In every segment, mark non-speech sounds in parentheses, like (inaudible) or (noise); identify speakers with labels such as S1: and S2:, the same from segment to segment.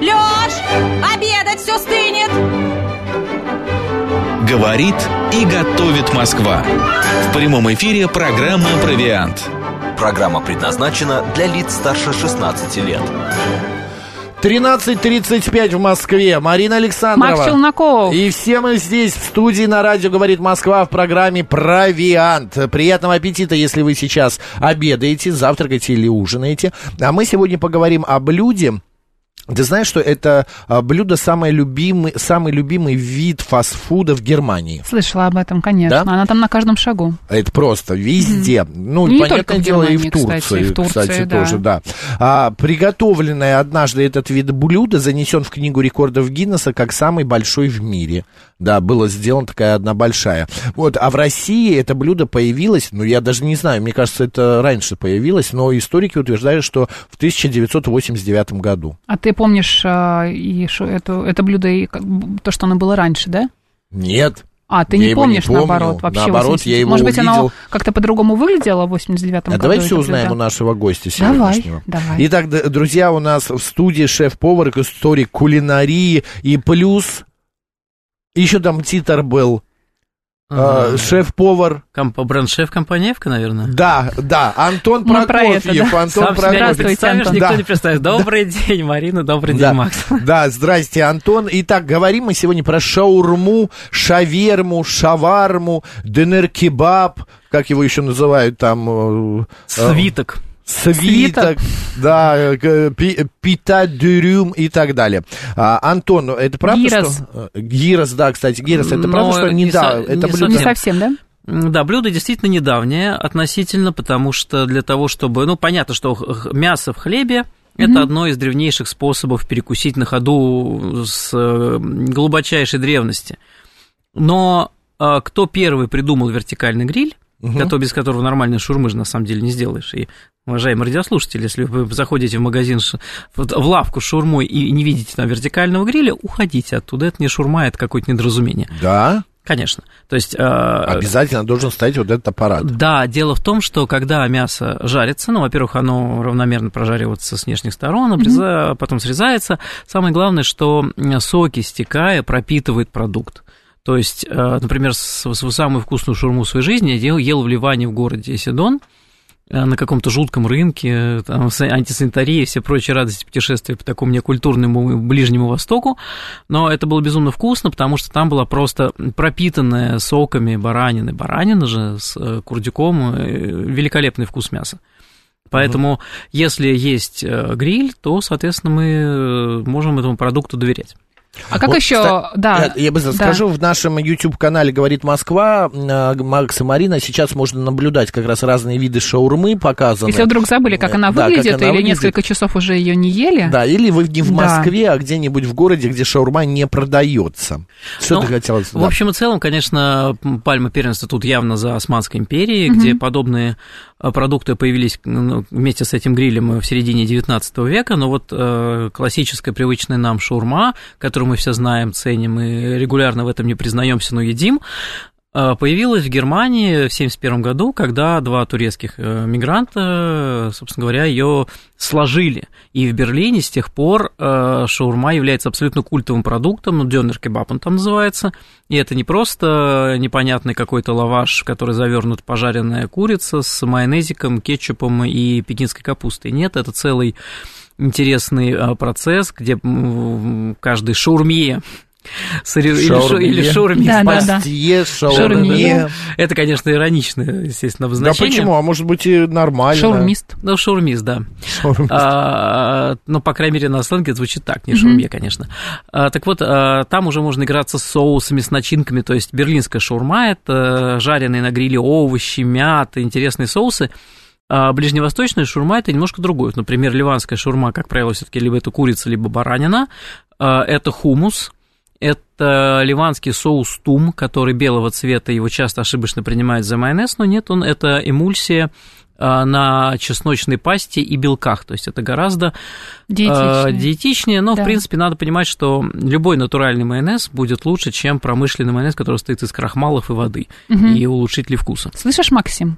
S1: Лёш, обедать все стынет!
S2: Говорит и готовит Москва. В прямом эфире программа «Провиант».
S3: Программа предназначена для лиц старше 16 лет.
S4: 13.35 в Москве. Марина Александрова.
S5: Макс Челноков.
S4: И все мы здесь, в студии на радио «Говорит Москва» в программе «Провиант». Приятного аппетита, если вы сейчас обедаете, завтракаете или ужинаете. А мы сегодня поговорим о блюде, ты знаешь, что это а, блюдо самый любимый, самый любимый вид фастфуда в Германии?
S5: Слышала об этом, конечно.
S4: Да?
S5: Она там на каждом шагу.
S4: Это просто везде. Ну,
S5: Не
S4: понятное
S5: только в
S4: дело, и в
S5: Германии,
S4: Турции,
S5: кстати, и в Турции,
S4: кстати,
S5: да.
S4: тоже, да. А, приготовленное однажды этот вид блюда занесен в книгу рекордов Гиннесса как самый большой в мире. Да, была сделана такая одна большая. Вот, а в России это блюдо появилось, ну, я даже не знаю, мне кажется, это раньше появилось, но историки утверждают, что в 1989 году.
S5: А ты помнишь а, и шо- эту, это блюдо, и то, что оно было раньше, да?
S4: Нет.
S5: А, ты
S4: Я
S5: не
S4: его не
S5: помнишь,
S4: помню.
S5: наоборот, вообще.
S4: Наоборот,
S5: 80.
S4: я его
S5: Может быть, оно
S4: увидел.
S5: как-то по-другому выглядело в 89-м
S4: А
S5: году?
S4: давай все
S5: это
S4: узнаем
S5: блюдо?
S4: у нашего гостя
S5: Давай,
S4: сегодняшнего.
S5: давай.
S4: Итак, д- друзья, у нас в студии шеф-повар, историк кулинарии и плюс еще там титр был.
S6: Ага.
S4: э, шеф-повар.
S6: Комп- Бренд-шеф компаньевка, наверное.
S4: Да, да, Антон
S5: Мы про это,
S4: Прокофьев.
S5: да.
S4: Антон
S6: Сам
S4: Прокофьев.
S5: Здравствуйте, Антон.
S6: никто
S4: Да.
S6: не представит. Добрый день, Марина, добрый
S4: Да.
S6: день, Макс.
S4: Да, здрасте, Антон. Итак, говорим мы сегодня про шаурму, шаверму, шаварму, дынер-кебаб, как его еще называют там? э, э,
S6: Свиток.
S4: Свиток, да, пи- пита дюрюм и так далее. А, Антон, это правда,
S5: Гирос.
S4: что... э, Гирос, да, кстати, гирос, это
S6: Но
S4: правда, что не, да,
S6: со-
S4: это
S6: не
S4: блюдо...
S5: Не
S6: совсем.
S5: да?
S6: Да, блюдо действительно недавнее относительно, потому что для того, чтобы... Ну, понятно, что мясо в хлебе – это одно из древнейших способов перекусить на ходу с глубочайшей древности. Но э, кто первый придумал вертикальный гриль, кото- без которого нормальной шурмы же на самом деле не сделаешь. И, уважаемые радиослушатели, если вы заходите в магазин, в лавку с шурмой и не видите там вертикального гриля, уходите оттуда. Это не шурма, это какое-то недоразумение.
S4: Да,
S6: Конечно. То есть... э,
S4: обязательно должен стоять вот этот аппарат.
S6: да, дело в том, что когда мясо жарится, ну, во-первых, оно равномерно прожаривается с внешних сторон, обреза- потом срезается. Самое главное, что соки, стекая, пропитывают продукт. То есть, э, например, самую вкусную шурму в своей жизни я ел, ел в Ливане в городе Седон э, на каком-то жутком рынке, э, там, с антисанитария и все прочие радости путешествия по такому некультурному Ближнему Востоку. Но это было безумно вкусно, потому что там была просто пропитанная соками баранины. Баранина же с курдюком, великолепный вкус мяса. Поэтому, если есть гриль, то, соответственно, мы можем этому продукту доверять.
S5: А как
S4: Вот,
S5: еще,
S4: кстати,
S5: да.
S4: Я, я быстро
S5: да.
S4: скажу, в нашем YouTube-канале «Говорит Москва» э, Макс и Марина сейчас можно наблюдать как раз разные виды шаурмы показаны.
S5: Если вдруг забыли, как она
S4: Да, как
S5: выглядит,
S4: она
S5: или
S4: выглядит.
S5: несколько часов уже ее не ели,
S4: Да, или вы не в
S5: Да.
S4: Москве, а где-нибудь в городе, где шаурма не продается. Что
S6: Ну,
S4: ты хотела
S6: В общем и целом, конечно, пальма первенства тут явно за Османской империей, где подобные э, продукты появились ну, вместе с этим грилем в середине 19 века, но вот э, классическая, привычная нам шаурма, которую мы все знаем, ценим и регулярно в этом не признаемся, но едим, появилась в Германии в 1971 году, когда два турецких э, мигранта, э, собственно говоря, ее сложили. И в Берлине с тех пор э, шаурма является абсолютно культовым продуктом, ну, дёнер кебаб он там называется, и это не просто непонятный какой-то лаваш, в который завернут пожаренная курица с майонезиком, кетчупом и пекинской капустой. Нет, это целый интересный э, процесс, где каждый шаурмье или, или шу-
S4: Шаурмье.
S6: или.
S5: Да, да, да. Шаурме.
S6: Это, конечно, ироничное, естественно,
S4: Да
S6: обозначение.
S4: почему? А может быть и нормально.
S5: шаурмист.
S6: Ну, шаурмист, да.
S4: Шаурмист.
S6: А, ну, по крайней мере, на сленге это звучит так, не шаурме, конечно. А, так вот, а, там уже можно играться с соусами, с начинками, то есть берлинская шаурма – это жареные на гриле овощи, мята, интересные соусы. А ближневосточная шаурма – это немножко другое. Например, ливанская шаурма, как правило, все таки либо это курица, либо баранина. Это хумус, это ливанский соус тум, который белого цвета, его часто ошибочно принимают за майонез, но нет, он это эмульсия а, на чесночной пасте и белках, то есть это гораздо
S5: Диетичнее.
S6: э, диетичнее, но,
S5: Да.
S6: в принципе, надо понимать, что любой натуральный майонез будет лучше, чем промышленный майонез, который состоит из крахмалов и воды, и улучшителей вкуса.
S5: Слышишь, Максим?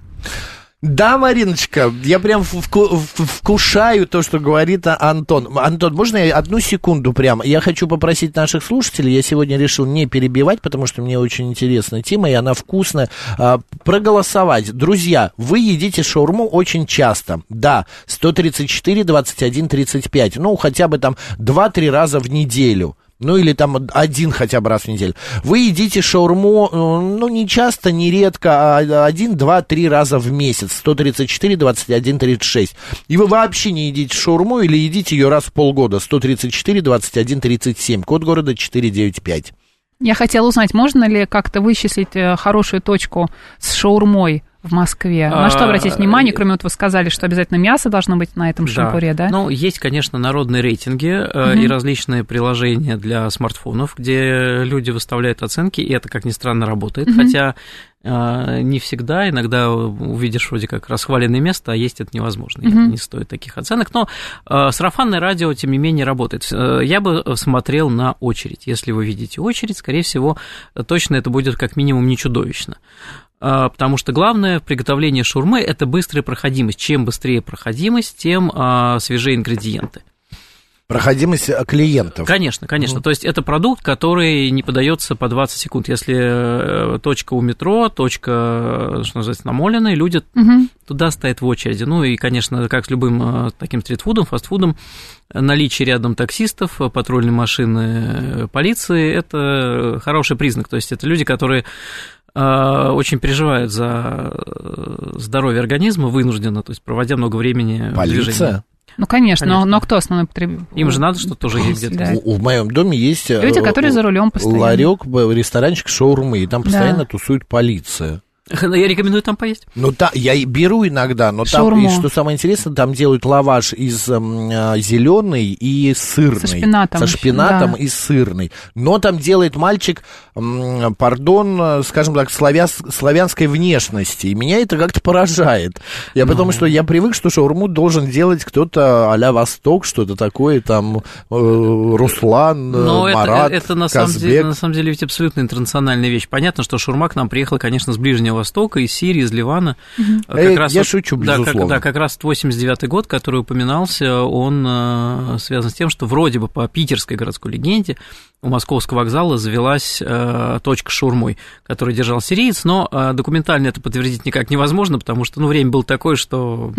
S4: Да, Мариночка, я прям вкушаю то, что говорит а- Антон. Антон, можно я одну секунду прям? Я хочу попросить наших слушателей, я сегодня решил не перебивать, потому что мне очень интересная тема, и она вкусная, а, проголосовать. Друзья, вы едите шаурму очень часто. Да, 134, 21, 35. Ну, хотя бы там 2-3 раза в неделю. Ну, или там один хотя бы раз в неделю. Вы едите шаурму, э, ну, не часто, не редко, а один, два, три раза в месяц. 134, 21, 36. И вы вообще не едите шаурму или едите ее раз в полгода. 134, 21, 37. Код города 495.
S5: Я хотела узнать, можно ли как-то вычислить э, хорошую точку с шаурмой в Москве? На что
S6: А,
S5: обратить внимание, кроме вот вы сказали, что обязательно мясо должно быть на этом шампуре, да?
S6: Ну, есть, конечно, народные рейтинги э, и различные приложения для смартфонов, где люди выставляют оценки, и это, как ни странно, работает. Хотя э, не всегда, иногда увидишь вроде как расхваленное место, а есть это невозможно, и не стоит таких оценок. Но э, сарафанное радио, тем не менее, работает. Э, Я бы смотрел на очередь. Если вы видите очередь, скорее всего, точно это будет как минимум не чудовищно. А, Потому что главное в приготовлении шаурмы – это быстрая проходимость. Чем быстрее проходимость, тем а, свежее ингредиенты.
S4: Проходимость э, клиентов.
S6: Конечно, конечно. То есть это продукт, который не подается по 20 секунд. Если э, точка у метро, точка, что называется, намоленная, люди
S5: Мгм.
S6: туда стоят в очереди. Ну и, конечно, как с любым э, таким стритфудом, фастфудом, наличие рядом таксистов, э, патрульной машины, э, полиции – это хороший признак. То есть это люди, которые э, очень переживают за э, здоровье организма вынужденно, то есть проводя много времени в движении.
S4: Полиция.
S5: Ну, конечно,
S6: Конечно.
S5: Но, но кто основной потребитель?
S6: Им же надо что-то тоже есть где-то.
S5: Да.
S4: У- в моем доме есть э,
S5: Люди, которые за рулем постоянно.
S4: ларек, ресторанчик шаурмы, и там
S5: Да.
S4: постоянно тусует полиция.
S6: Я рекомендую там поесть.
S4: Ну, та, я и беру иногда, но там,
S5: Шаурму.
S4: и что самое интересное, там делают лаваш из зеленый и сырный.
S5: Со шпинатом
S4: Со
S5: еще,
S4: шпинатом
S5: да.
S4: и сырный. Но там делает мальчик, м, пардон, э, скажем так, славяс- славянской внешности. И меня это как-то поражает. Я потому что я привык, что шаурму должен делать кто-то а-ля Восток, что-то такое, там, э, Руслан, э,
S6: Но это,
S4: Марат,
S6: это на, самом
S4: Казбек.
S6: деле, на самом деле ведь абсолютно интернациональная вещь. Понятно, что шурма к нам приехала, конечно, с Ближнего Востока, из Сирии, из Ливана. Как
S4: Э,
S6: раз
S4: я
S6: вот-
S4: шучу,
S6: да, как, да, как раз 89 год, который упоминался, он э, связан с тем, что вроде бы по питерской городской легенде у московского вокзала завелась э, точка с шаурмой, которую держал сириец, но э, документально это подтвердить никак невозможно, потому что ну, время было такое, что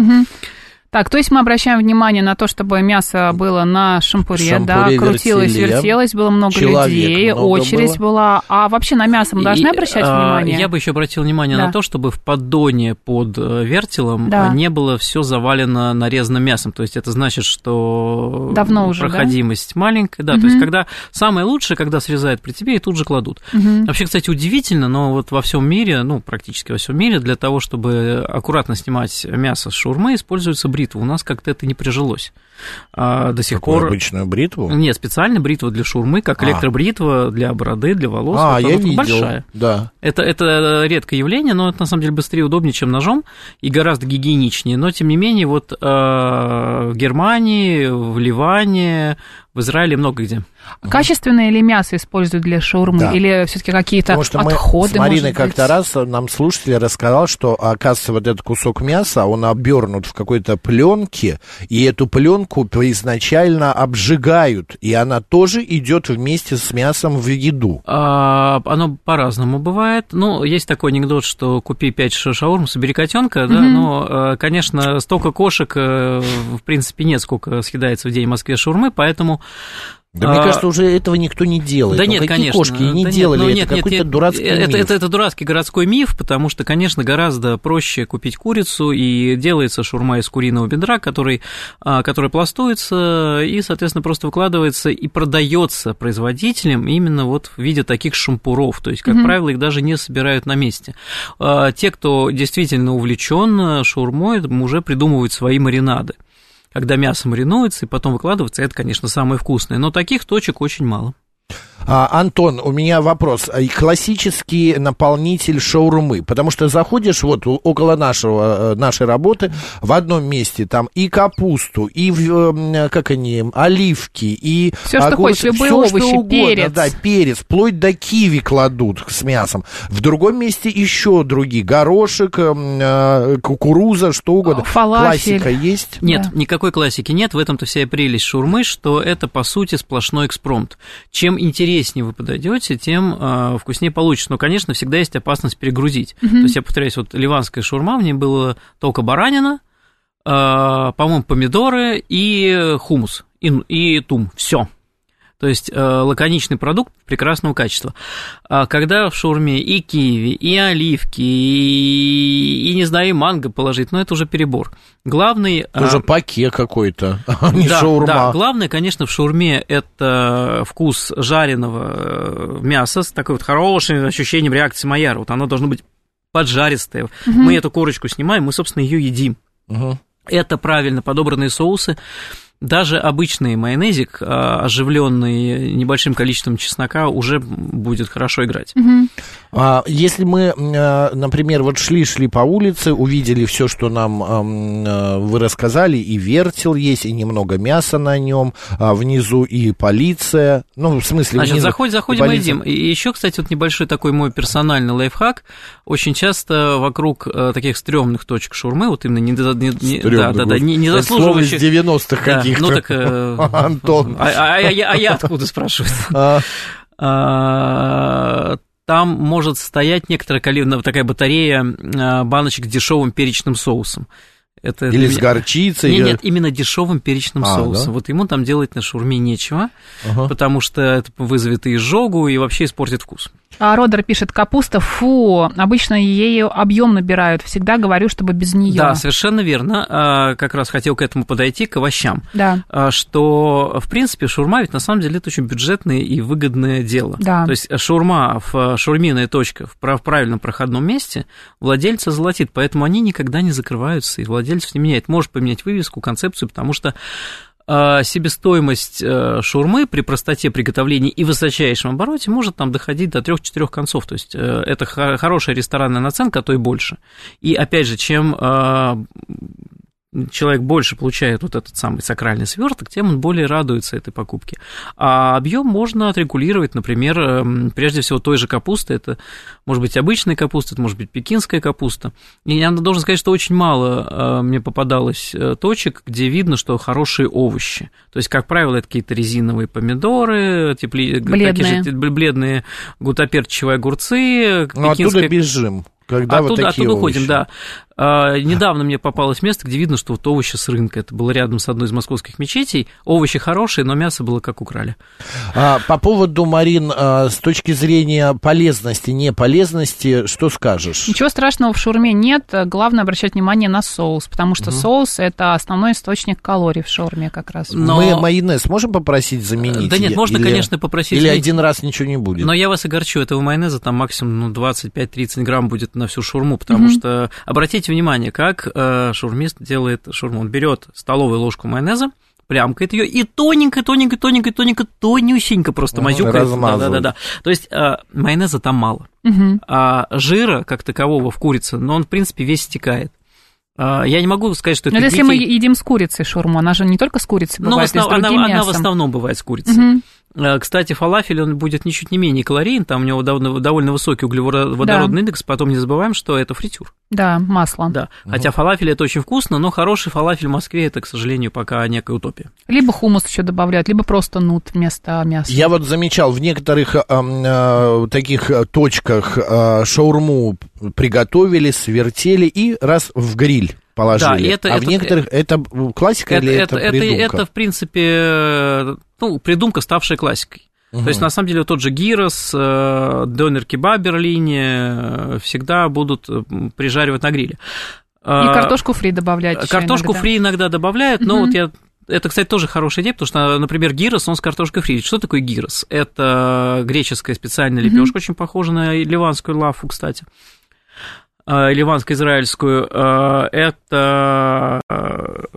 S5: Так, то есть мы обращаем внимание на то, чтобы мясо было на шампуре, да,
S4: Шампуре
S5: крутилось,
S4: вертели,
S5: вертелось, было много
S4: человек
S5: людей,
S4: много
S5: очередь
S4: было.
S5: была. А вообще на мясо мы должны
S6: И,
S5: обращать
S6: а,
S5: внимание?
S6: Я бы еще обратил внимание
S5: Да.
S6: на то, чтобы в поддоне под э, вертелом
S5: Да.
S6: а, не было все завалено нарезанным мясом. То есть это значит, что
S5: Давно уже, да?
S6: проходимость маленькая. Да, то
S5: Мгм.
S6: есть когда самое лучшее, когда срезают при тебе и тут же кладут.
S5: Мгм.
S6: Вообще, кстати, удивительно, но вот во всем мире, ну, практически во всем мире, для того, чтобы аккуратно снимать мясо с шаурмы, используется бритва. У нас как-то это не прижилось. А, до сих
S4: Какую
S6: пор...
S4: обычную бритву?
S6: Нет, специально бритва для шаурмы, как
S4: А.
S6: электробритва для бороды, для волос.
S4: А,
S6: Это
S4: я
S6: вот
S4: видел.
S6: большая.
S4: Да.
S6: Это, это редкое явление, но это на самом деле быстрее и удобнее, чем ножом, и гораздо гигиеничнее. Но, тем не менее, вот э, в Германии, в Ливане, в Израиле много где.
S5: Качественное ли мясо используют для шаурмы?
S4: Да.
S5: Или все-таки какие-то
S4: Потому что мы
S5: отходы?
S4: с Мариной как-то раз нам слушатель рассказал, что, оказывается, вот этот кусок мяса, он обернут в какой-то пленке, и эту пленку изначально обжигают, и она тоже идет вместе с мясом в еду.
S6: А, оно по-разному бывает. Ну, есть такой анекдот, что купи 5 шаурм, собери котенка, да, но, э, конечно, столько кошек, э, в принципе, нет, сколько съедается в день в Москве шаурмы, поэтому
S4: Да мне
S6: А,
S4: кажется, уже этого никто не делает.
S6: Да
S4: Ну,
S6: нет,
S4: какие
S6: конечно.
S4: кошки не
S6: Да нет,
S4: делали,
S6: ну,
S4: это
S6: нет, нет,
S4: какой-то
S6: нет,
S4: дурацкий
S6: это,
S4: миф.
S6: Это, это дурацкий городской миф, потому что, конечно, гораздо проще купить курицу, и делается шурма из куриного бедра, который, а, который пластуется и, соответственно, просто выкладывается и продается производителям именно вот в виде таких шампуров. То есть, как правило, их даже не собирают на месте. А, Те, кто действительно увлечен шаурмой, уже придумывают свои маринады когда мясо маринуется и потом выкладывается, это, конечно, самое вкусное. Но таких точек очень мало.
S4: А, Антон, у меня вопрос. А, Классический наполнитель шаурмы, потому что заходишь вот около нашего, э, нашей работы в одном месте, там и капусту, и, как они, оливки, и...
S5: Всё, что хочешь, любые
S4: всё, что
S5: овощи,
S4: угодно,
S5: перец.
S4: Да, перец, вплоть до киви кладут с мясом. В другом месте еще другие, горошек, э, кукуруза, что угодно.
S5: Фалафель.
S4: Классика есть?
S6: Нет,
S5: Да.
S6: никакой классики нет. В этом-то вся и прелесть шаурмы, что это, по сути, сплошной экспромт. Чем интереснее вы подойдете, тем э, вкуснее получится. Но, конечно, всегда есть опасность перегрузить. То есть, я повторяюсь, вот ливанская шаурма, в ней было только баранина, э, по-моему, помидоры и хумус, и, и тум. Все. То есть э, лаконичный продукт прекрасного качества. А когда в шаурме и киви, и оливки, и, и, не знаю, и манго положить, ну это уже перебор. Главный... а,
S4: Тоже паке какой-то, (laughs) а не
S6: да,
S4: шаурма.
S6: да, главное, конечно, в шаурме это вкус жареного э, мяса с такой вот хорошим ощущением реакции Майяра. Вот оно должно быть поджаристое. Мы эту корочку снимаем, мы, собственно, ее едим.
S4: Мгм.
S6: Это правильно подобранные соусы. Даже обычный майонезик, а, оживленный небольшим количеством чеснока, уже будет хорошо играть.
S4: А, если мы, э, например, вот шли-шли по улице, увидели все, что нам э, вы рассказали, и вертел есть, и немного мяса на нем, а внизу и полиция, ну, в смысле,
S6: Значит,
S4: внизу
S6: заходим, заходим и едим. И еще, кстати, вот небольшой такой мой персональный лайфхак. Очень часто вокруг э, таких стрёмных точек шаурмы, вот именно не, не- не- да, да, да, не, не заслуживающих...
S4: 90-х
S6: Да,
S4: каких-то.
S6: ну так... (laughs)
S4: Антон.
S6: А, а- а а я откуда спрашиваю? Там может стоять некоторая количество, такая батарея а, баночек с дешевым перечным соусом. Это
S4: Или
S6: для
S4: с
S6: меня-
S4: горчицей.
S6: Нет, нет, именно дешевым перечным
S4: А,
S6: соусом.
S4: да?
S6: Вот ему там делать на шаурме нечего,
S4: Ага.
S6: потому что это вызовет и изжогу, и вообще испортит вкус.
S5: А Родер пишет, капуста, фу, обычно ею объем набирают. Всегда говорю, чтобы без нее.
S6: Да, совершенно верно. А, Как раз хотел к этому подойти, к овощам.
S5: Да.
S6: А, Что, в принципе, шаурма ведь на самом деле это очень бюджетное и выгодное дело.
S5: Да.
S6: То есть шаурма, в шаурминая точка в прав- правильном проходном месте владельца золотит, поэтому они никогда не закрываются, и владельцев не меняет. Может поменять вывеску, концепцию, потому что а, себестоимость э, шаурмы при простоте приготовления и высочайшем обороте может там доходить до 3-4 концов. То есть э, это хо- хорошая ресторанная наценка, а то и больше. И опять же, чем а, человек больше получает вот этот самый сакральный сверток, тем он более радуется этой покупке. А объем можно отрегулировать, например, эм, прежде всего той же капусты. Это может быть обычная капуста, это может быть пекинская капуста. И я должен сказать, что очень мало э, мне попадалось э, точек, где видно, что хорошие овощи. То есть, как правило, это какие-то резиновые помидоры, тепли...
S5: Бледные.
S6: такие же бледные гутоперчивые огурцы,
S4: Ну, оттуда
S6: пекинская
S4: бежим. Когда вот
S6: оттуда,
S4: такие
S6: оттуда уходим, да. А, недавно мне попалось место, где видно, что вот овощи с рынка. Это было рядом с одной из московских мечетей. Овощи хорошие, но мясо было как украли.
S4: А, по поводу, Марин, а, с точки зрения полезности, не полезности, что скажешь?
S5: Ничего страшного в шаурме нет. Главное обращать внимание на соус, потому что соус это основной источник калорий в шаурме как раз.
S6: Но-
S4: Мы майонез можем попросить заменить?
S6: Да нет, можно,
S4: или-
S6: конечно, попросить
S4: Или
S6: заменить.
S4: один раз ничего не будет?
S6: Но я вас огорчу, этого майонеза там максимум ну, 25-30 грамм будет на всю шурму, потому что, обратите внимание, как э, шаурмист делает шурму. Он берет столовую ложку майонеза, плямкает ее и тоненько, тоненько, тоненько, тоненько, тонюсенько просто
S4: Мгм,
S6: мазюкает.
S4: размазывает.
S6: Да-да-да. То есть э, майонеза там мало.
S5: Мгм.
S6: А жира, как такового, в курице, но он, в принципе, весь стекает. А, Я не могу сказать, что это
S5: Но Ну, если мы едим с курицей шаурму, она же не только с курицей
S6: но в
S5: бывает, и с
S6: основ- она, она в основном бывает с курицей.
S5: Мгм.
S6: Э, Кстати, фалафель, он будет ничуть не менее калорийен, там у него довольно, довольно высокий углеводородный индекс, потом не забываем, что это фритюр.
S5: Да, масло.
S6: Да. Хотя фалафель это очень вкусно, но хороший фалафель в Москве это, к сожалению, пока некая утопия.
S5: Либо хумус еще добавляют, либо просто нут вместо мяса.
S4: Я вот замечал, в некоторых ам, э, таких э, точках э, шаурму приготовили, свертели и раз в гриль положили.
S6: Да, это-
S4: а в
S6: это-
S4: некоторых это классика
S6: Это,
S4: или
S6: это,
S4: это,
S6: это,
S4: придумка?
S6: это, в принципе, э, ну, придумка, ставшая классикой. То есть, на самом деле, тот же гирос, э, донер-кебаб в Берлине э, всегда будут э, прижаривать на гриле.
S5: И картошку фри добавлять.
S6: Картошку
S5: иногда.
S6: фри иногда добавляют, но
S5: Мгм.
S6: вот я это, кстати, тоже хорошая идея, потому что, например, гирос, он с картошкой фри. Что такое гирос? Это греческая специальная лепешка, очень похожа на ливанскую лафу, кстати. э, ливанско-израильскую, это,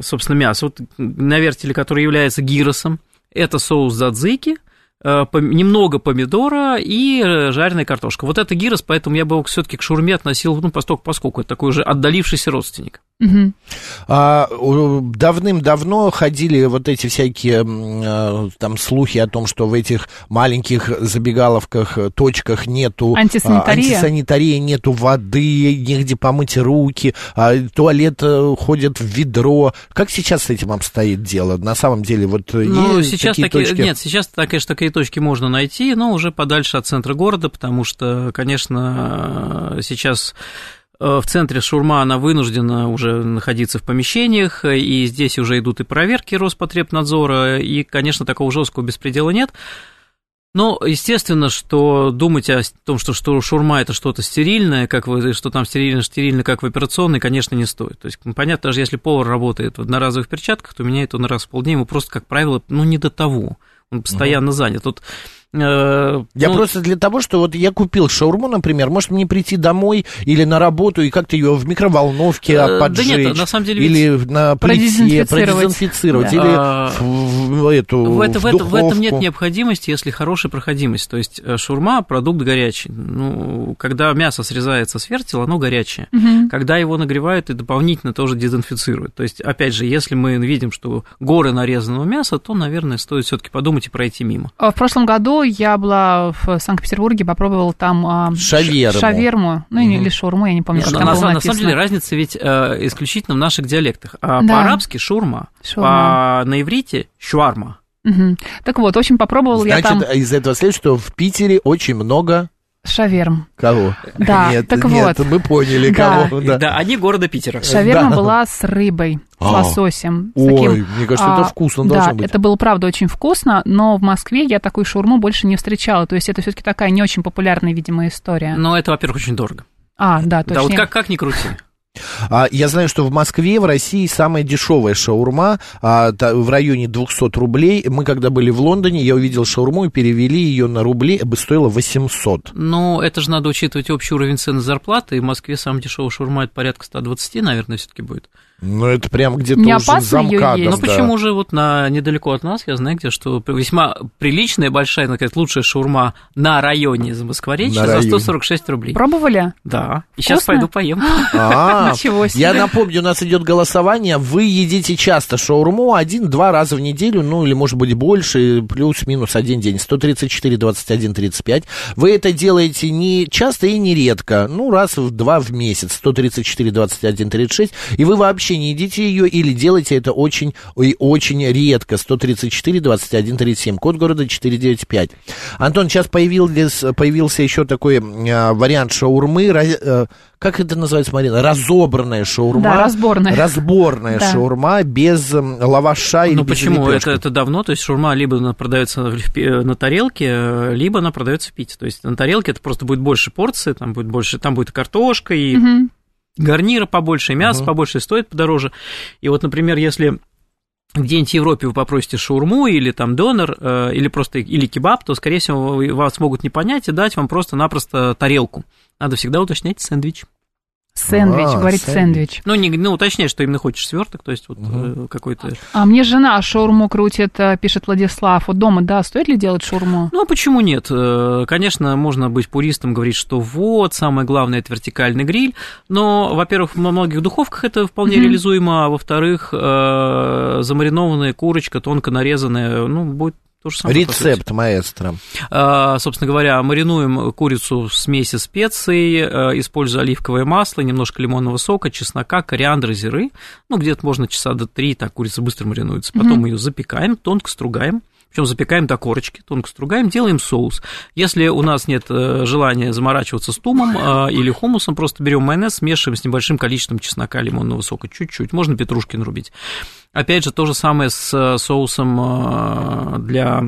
S6: собственно, мясо вот, на вертеле, которое является гиросом. Это соус задзики, э, немного помидора и э, жареная картошка. Вот это гирос, поэтому я бы все-таки к шаурме относил, ну, поскольку, поскольку это такой уже отдалившийся родственник.
S5: Мгм.
S4: А, у- давным-давно ходили вот эти всякие э, там слухи о том, что в этих маленьких забегаловках, э, точках нету а,
S5: Антисанитария?
S4: антисанитарии, нету воды, негде помыть руки, а, туалет э, ходит в ведро. Как сейчас с этим обстоит дело? На самом деле, вот э,
S6: Ну,
S4: есть
S6: сейчас
S4: такие
S6: такие,
S4: точки?
S6: нет, сейчас, конечно, такие точки можно найти, но уже подальше от центра города, потому что, конечно, сейчас в центре шурма, она вынуждена уже находиться в помещениях, и здесь уже идут и проверки Роспотребнадзора, и, конечно, такого жесткого беспредела нет. Но, естественно, что думать о том, что, что шурма это что-то стерильное, как вы, что там стерильно, стерильно, как в операционной, конечно, не стоит. То есть, ну, понятно, даже если повар работает в одноразовых перчатках, то меняет он раз в полдня, ему просто, как правило, ну, не до того. Он постоянно занят. Тут, э,
S4: Я
S6: ну,
S4: просто для того, что вот я купил шаурму, например, может мне прийти домой или на работу и как-то ее в микроволновке
S6: Э, да
S4: поджечь,
S6: нет, на самом деле
S4: или на плите
S5: Продезинфицировать.
S4: продезинфицировать,
S5: Да.
S4: или
S6: А,
S4: в, в эту
S6: В, это,
S4: в
S6: в, это- в этом нет необходимости, если хорошая проходимость. То есть э, шурма продукт горячий. Ну, когда мясо срезается с вертела, оно горячее.
S5: Мгм.
S6: Когда его нагревают и дополнительно тоже дезинфицируют. То есть, опять же, если мы видим, что горы нарезанного мяса, то, наверное, стоит все-таки подумать и пройти мимо.
S5: А В прошлом году я была в Санкт-Петербурге, попробовала там а,
S4: Шаверму.
S5: шаверму, ну
S4: Мгм.
S5: или шаурму, я не помню, как
S6: на,
S5: там
S6: на
S5: было
S6: на самом деле разница ведь э, исключительно в наших диалектах. А
S5: Да.
S6: по-арабски шурма,
S5: Шаурма.
S6: по на иврите шварма.
S5: Мгм. Так вот, в общем, попробовала я
S4: Значит,
S5: там
S4: из этого следует, что в Питере очень много
S5: шаверм.
S4: кого?
S5: Да, (laughs)
S4: нет,
S5: так
S4: нет,
S5: вот.
S4: мы поняли,
S5: Да.
S4: кого.
S6: Да.
S4: Да.
S6: они города Питера.
S5: Шаверма
S4: Да.
S5: была с рыбой, с
S4: А.
S5: лососем. с
S4: Ой,
S5: таким,
S4: мне кажется, это
S5: а,
S4: вкусно
S5: да,
S4: должно быть.
S5: это было, правда, очень вкусно, но в Москве я такую шаурму больше не встречала. То есть это все таки такая не очень популярная, видимо, история.
S6: Но это, во-первых, очень дорого.
S5: А, да,
S6: Да,
S5: точно.
S6: вот как, как ни крути.
S4: А, я знаю, что в Москве, в России самая дешевая шаурма а, та- в районе 200 рублей. Мы когда были в Лондоне, я увидел шаурму и перевели ее на рубли, бы стоила 800.
S6: Но это же надо учитывать общий уровень цены зарплаты. И в Москве самый дешевый шаурма это порядка 120, наверное, все-таки будет.
S4: Ну, это прям где-то
S5: Не
S4: уже за
S5: есть?
S6: Ну
S4: да.
S6: почему же вот на недалеко от нас, я знаю где, что весьма приличная, большая, надо сказать, лучшая шаурма на районе из Москворечья за
S4: районе.
S6: 146 рублей.
S5: Пробовали?
S6: Да. И сейчас пойду поем. (laughs)
S4: А, (laughs)
S5: Ничего себе.
S4: Я напомню, у нас идет голосование. Вы едите часто шаурму один-два раза в неделю, ну или может быть больше, плюс-минус один день. 134, 21, 35. Вы это делаете не часто и не редко, ну раз в два в месяц. 134, 21, 36. И вы вообще не едите ее или делаете это очень и очень редко. 134, 21, 37. Код города 495. Антон, сейчас появился, появился еще такой а, вариант шаурмы. Ра- э, как это называется, Марина? Разобранная шаурма.
S5: Да, разборная.
S4: Разборная
S5: Да.
S4: шаурма без лаваша или
S6: Ну
S4: без
S6: почему? Это,
S4: лепешки.
S6: это давно, то есть шаурма либо она продается пи- на тарелке, э, либо она продается в пите. То есть на тарелке это просто будет больше порции, там будет больше, там будет картошка, и
S5: Мгм.
S6: Гарнира побольше, мясо
S4: Мгм.
S6: побольше, стоит подороже. И вот, например, если где-нибудь в Европе вы попросите шаурму или там донор, э, или просто или кебаб, то, скорее всего, вас могут не понять и дать вам просто-напросто тарелку. Надо всегда уточнять сэндвич.
S5: Сэндвич,
S4: А,
S5: говорит
S4: сэндвич.
S5: сэндвич.
S6: Ну, не, ну, уточнять, что именно хочешь сверток, то есть вот э, какой-то...
S5: А мне жена шаурму крутит, э, пишет Владислав. Вот дома, да, стоит ли делать шаурму?
S6: Ну, а почему нет? Э, Конечно, можно быть пуристом, говорить, что вот, самое главное – это вертикальный гриль, но, во-первых, во многих духовках это вполне
S5: Мгм.
S6: реализуемо, а во-вторых, замаринованная курочка, тонко нарезанная, ну, будет то же самое.
S4: Рецепт маэстро.
S6: А, Собственно говоря, маринуем курицу в смеси специй, э, используя оливковое масло, немножко лимонного сока, чеснока, кориандра, зиры. Ну, где-то можно часа до три, так курица быстро маринуется. Потом
S5: Мгм.
S6: ее запекаем, тонко стругаем. Причем запекаем до корочки, тонко стругаем, делаем соус. Если у нас нет э, желания заморачиваться с тумом э, или хумусом, просто берем майонез, смешиваем с небольшим количеством чеснока, лимонного сока, чуть-чуть. Можно петрушки нарубить. Опять же, то же самое с э, соусом э, для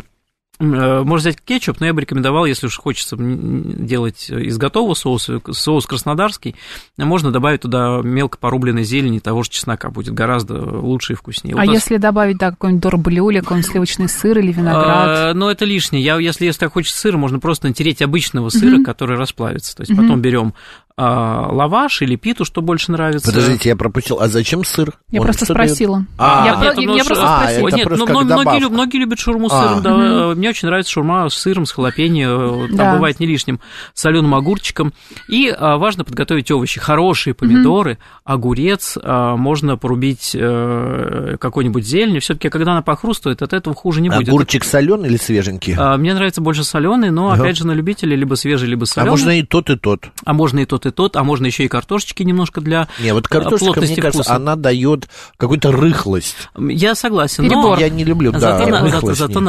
S6: Можно взять кетчуп, но я бы рекомендовал, если уж хочется делать из готового соуса, соус краснодарский, можно добавить туда мелко порубленной зелени того же чеснока, будет гораздо лучше и вкуснее.
S5: А
S6: Вот
S5: если добавить, да, какой-нибудь дорблю какой-нибудь сливочный сыр или виноград?
S6: а, Но это лишнее. Я, если, если так хочется сыра, можно просто натереть обычного сыра, который расплавится. То есть потом берем лаваш или питу, что больше нравится.
S4: Подождите, я пропустил. А зачем сыр?
S5: Я
S4: Он
S5: просто спросила.
S4: А,
S5: я,
S6: нет,
S5: про-
S6: ну,
S5: я
S6: что-
S5: просто
S4: а,
S5: спросила.
S4: это
S6: Нет,
S4: просто
S6: ну,
S4: как
S6: мно- многие, многие любят шаурму с
S4: А.
S6: сыром. да. Мне очень нравится шаурма с сыром, с халапеньо. Там
S5: Да.
S6: бывает не лишним соленым огурчиком. И а, важно подготовить овощи. Хорошие помидоры, огурец. а, можно порубить э, какой-нибудь зелень. Все-таки, когда она похрустывает, от этого хуже не будет.
S4: Огурчик соленый или свеженький?
S6: А, Мне нравится больше соленый, но
S4: Ага.
S6: опять же на любителя либо свежий, либо
S4: А
S6: соленый.
S4: можно и тот, и тот.
S6: А можно и тот, и тот, а можно еще и картошечки немножко для
S4: Не, вот
S6: а,
S4: картошечка, мне
S6: плотности
S4: кажется,
S6: вкуса.
S4: она дает какую-то рыхлость.
S6: Я согласен,
S5: Перебор.
S6: но
S4: Я не люблю, да,
S6: зато, на-
S4: рыхлость
S6: зато,
S4: в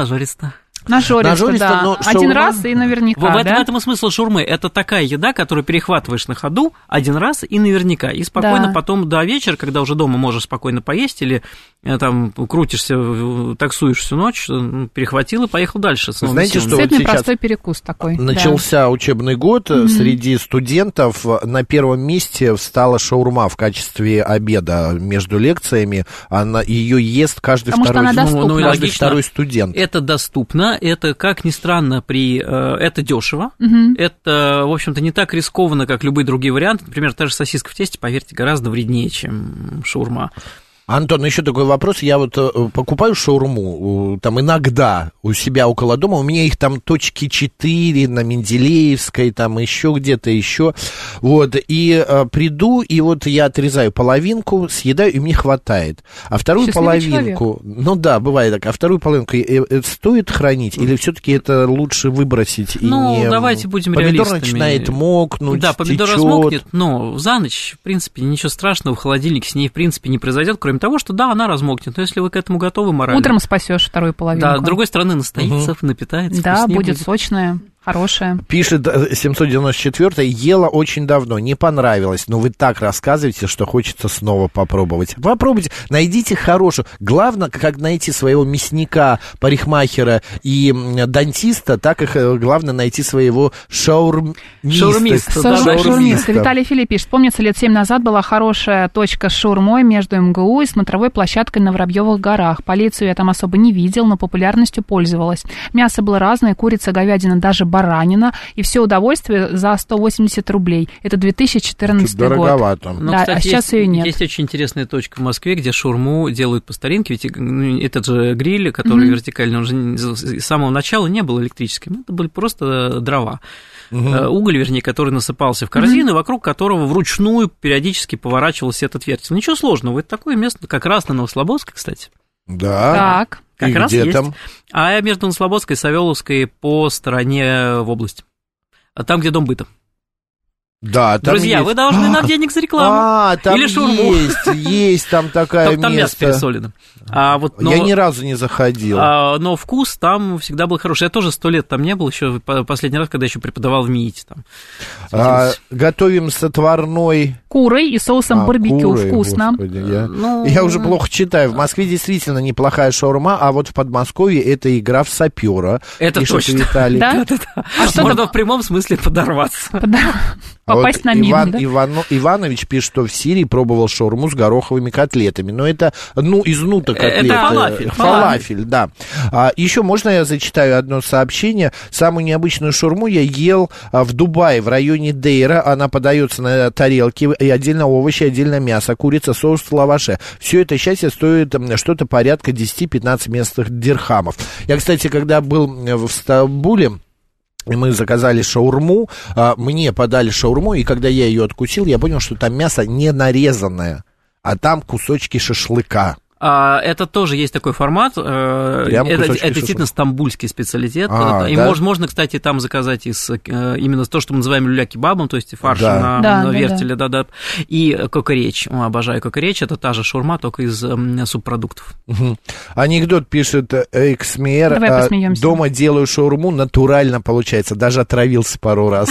S6: Нажористо,
S5: Нажористо, да.
S4: но
S5: Один
S4: шаурма-
S5: раз и наверняка,
S6: В, в этом,
S5: да?
S6: в этом и смысл шаурмы. Это такая еда, которую перехватываешь на ходу один раз и наверняка. И спокойно
S5: Да.
S6: потом до вечера, когда уже дома можешь спокойно поесть или э, там крутишься, э, таксуешь всю ночь, э, перехватил и поехал дальше.
S4: Знаете,
S6: силами.
S4: что вот сейчас
S5: простой перекус такой. да.
S4: Начался учебный год, э, среди студентов на первом месте встала шаурма в качестве обеда между лекциями. Она ее ест каждый
S5: Потому что
S4: второй.
S6: Ну,
S4: каждый
S6: логично.
S4: второй студент.
S6: Это доступно, это, как ни странно, при, э, это дешево,
S5: Мгм.
S6: это, в общем-то, не так рискованно, как любые другие варианты. Например, та же сосиска в тесте, поверьте, гораздо вреднее, чем шаурма.
S4: Антон, еще такой вопрос. Я вот э, покупаю шаурму, там иногда у себя около дома, у меня их там точки 4 на Менделеевской, там еще где-то еще. Вот, и э, приду, и вот я отрезаю половинку, съедаю, и мне хватает. А вторую
S5: Счастливый
S4: половинку, ну да, бывает так, а вторую половинку э, э, стоит хранить, или все-таки это лучше выбросить? и
S6: Ну,
S4: не...
S6: давайте будем
S4: Помидор
S6: реалистами.
S4: начинает мокнуть,
S6: да, помидор
S4: течет.
S6: размокнет, но за ночь, в принципе, ничего страшного в холодильнике с ней, в принципе, не произойдет, кроме того, что да, она размокнет. Но если вы к этому готовы морально.
S5: Утром спасешь вторую половинку.
S6: Да, с другой стороны, настоится, напитается.
S5: Да,
S6: вкуснее
S5: будет сочная, хорошая.
S4: Пишет э, 794 ела очень давно, не понравилось, но вы так рассказываете, что хочется снова попробовать. Попробуйте, найдите хорошую. Главное, как найти своего мясника, парикмахера и дантиста, так их э, главное найти своего шаурмиста.
S6: Шаурмиста,
S5: Шаурмист,
S6: да, да,
S5: шаурмист. Виталий Филипп пишет, помнится, лет семь назад была хорошая точка с шаурмой между МГУ и смотровой площадкой на Воробьевых горах. Полицию я там особо не видел, но популярностью пользовалась. Мясо было разное, курица, говядина, даже баранина. И все удовольствие за 180 рублей. Это 2014 год.
S4: Дороговато.
S6: Но,
S5: Да, а
S6: кстати,
S5: сейчас
S6: есть,
S5: её нет.
S6: Есть очень интересная точка в Москве, где шаурму делают по старинке. Ведь ну, этот же гриль, который вертикальный, он же с самого начала не был электрическим. Это были просто дрова. Э, Уголь, вернее, который насыпался в корзину, вокруг которого вручную периодически поворачивался этот вертел. Ничего сложного. Это такое место, как раз на Новослободской, кстати.
S4: Да.
S5: Так.
S6: Как
S4: И
S6: раз
S4: где
S6: есть.
S4: там?
S6: А между Новослободской и Савеловской по стороне в область. А Там, где дом быта.
S4: Да, там
S6: Друзья,
S4: есть.
S6: вы должны нам денег за рекламу.
S4: А, там
S6: Или шаурму.
S4: есть, есть там такая
S6: Только там мясо
S4: место.
S6: пересолено. А вот, но,
S4: Я ни разу не заходил.
S6: а, но вкус там всегда был хороший. Я тоже сто лет там не был, еще по- последний раз, когда еще преподавал в МИИТе. Там.
S4: А, готовим с отварной
S5: Курой и соусом
S4: А,
S5: барбекю.
S4: куры,
S5: Вкусно.
S4: господи, я,
S6: Ну,
S4: я уже плохо читаю. В Москве действительно неплохая шаурма, а вот в Подмосковье это игра в сапера.
S6: Это точно.
S4: Виталий.
S5: Да?
S6: А что Можно в прямом смысле подорваться.
S5: Да. (laughs)
S4: А вот
S5: Попасть на мину,
S4: Иван
S5: да?
S4: Ивано- Иванович пишет, что в Сирии пробовал шаурму с гороховыми котлетами. Но это, ну, из нута
S6: Это
S4: котлеты.
S6: фалафель,
S4: Фалафель, да. А, еще можно я зачитаю одно сообщение? Самую необычную шаурму я ел а, в Дубае, в районе Дейра. Она подается на тарелке, и отдельно овощи, отдельно мясо, курица, соус лаваше. Все это счастье стоит что-то порядка 10-15 местных дирхамов. Я, кстати, когда был м, в Стамбуле, мы заказали шаурму, а, мне подали шаурму, и когда я ее откусил, я понял, что там мясо не нарезанное, а там кусочки шашлыка.
S6: А, Это тоже есть такой формат. э,
S4: Прям
S6: Это, это действительно стамбульский специалитет.
S4: А,
S6: и
S4: да?
S6: можно, можно, кстати, там заказать из, э, именно то, что мы называем люля-кебабом, то есть фарш
S4: Да.
S6: на,
S5: Да,
S6: на
S5: да,
S6: вертеле, да, да. И кокоречь. Обожаю кокоречь. Это та же шаурма, только из субпродуктов.
S4: Мгм. Анекдот пишет э, Эксмер.
S5: Давай
S4: а,
S5: посмеемся.
S4: Дома делаю шаурму, натурально получается. Даже отравился пару раз.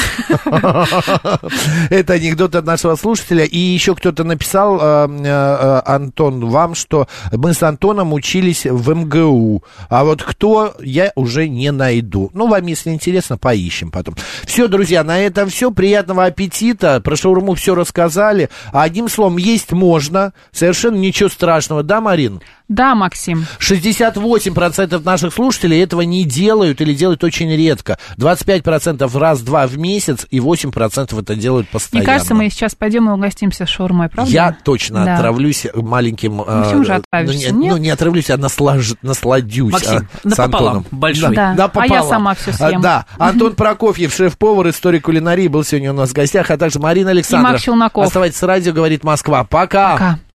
S4: Это анекдот от нашего слушателя. И еще кто-то написал, э, э, Антон, вам, что мы с Антоном учились в МГУ. А вот кто, я уже не найду. Ну, вам, если интересно, поищем потом. Все, друзья, на этом все. Приятного аппетита. Про шаурму все рассказали. Одним словом, есть можно. Совершенно ничего страшного. Да, Марин?
S5: Да, Максим.
S4: 68% наших слушателей этого не делают или делают очень редко. 25% раз-два в месяц и 8% это делают постоянно.
S5: Мне кажется, мы сейчас пойдем и угостимся шаурмой, правда?
S4: Я точно
S5: Да.
S4: отравлюсь маленьким...
S5: Максим
S4: э,
S5: же отравишься,
S4: ну, не,
S5: нет?
S4: ну, не отравлюсь, а наслаж- насладюсь
S6: Максим,
S4: а, с Антоном.
S6: большой.
S5: Да.
S4: Да,
S5: А я сама всё съем.
S4: А, Да, Антон Прокофьев, шеф-повар, историк кулинарии, был сегодня у нас в гостях, а также Марина Александров.
S5: Макс Челноков.
S4: Оставайтесь с радио, говорит Москва. Пока.
S5: Пока.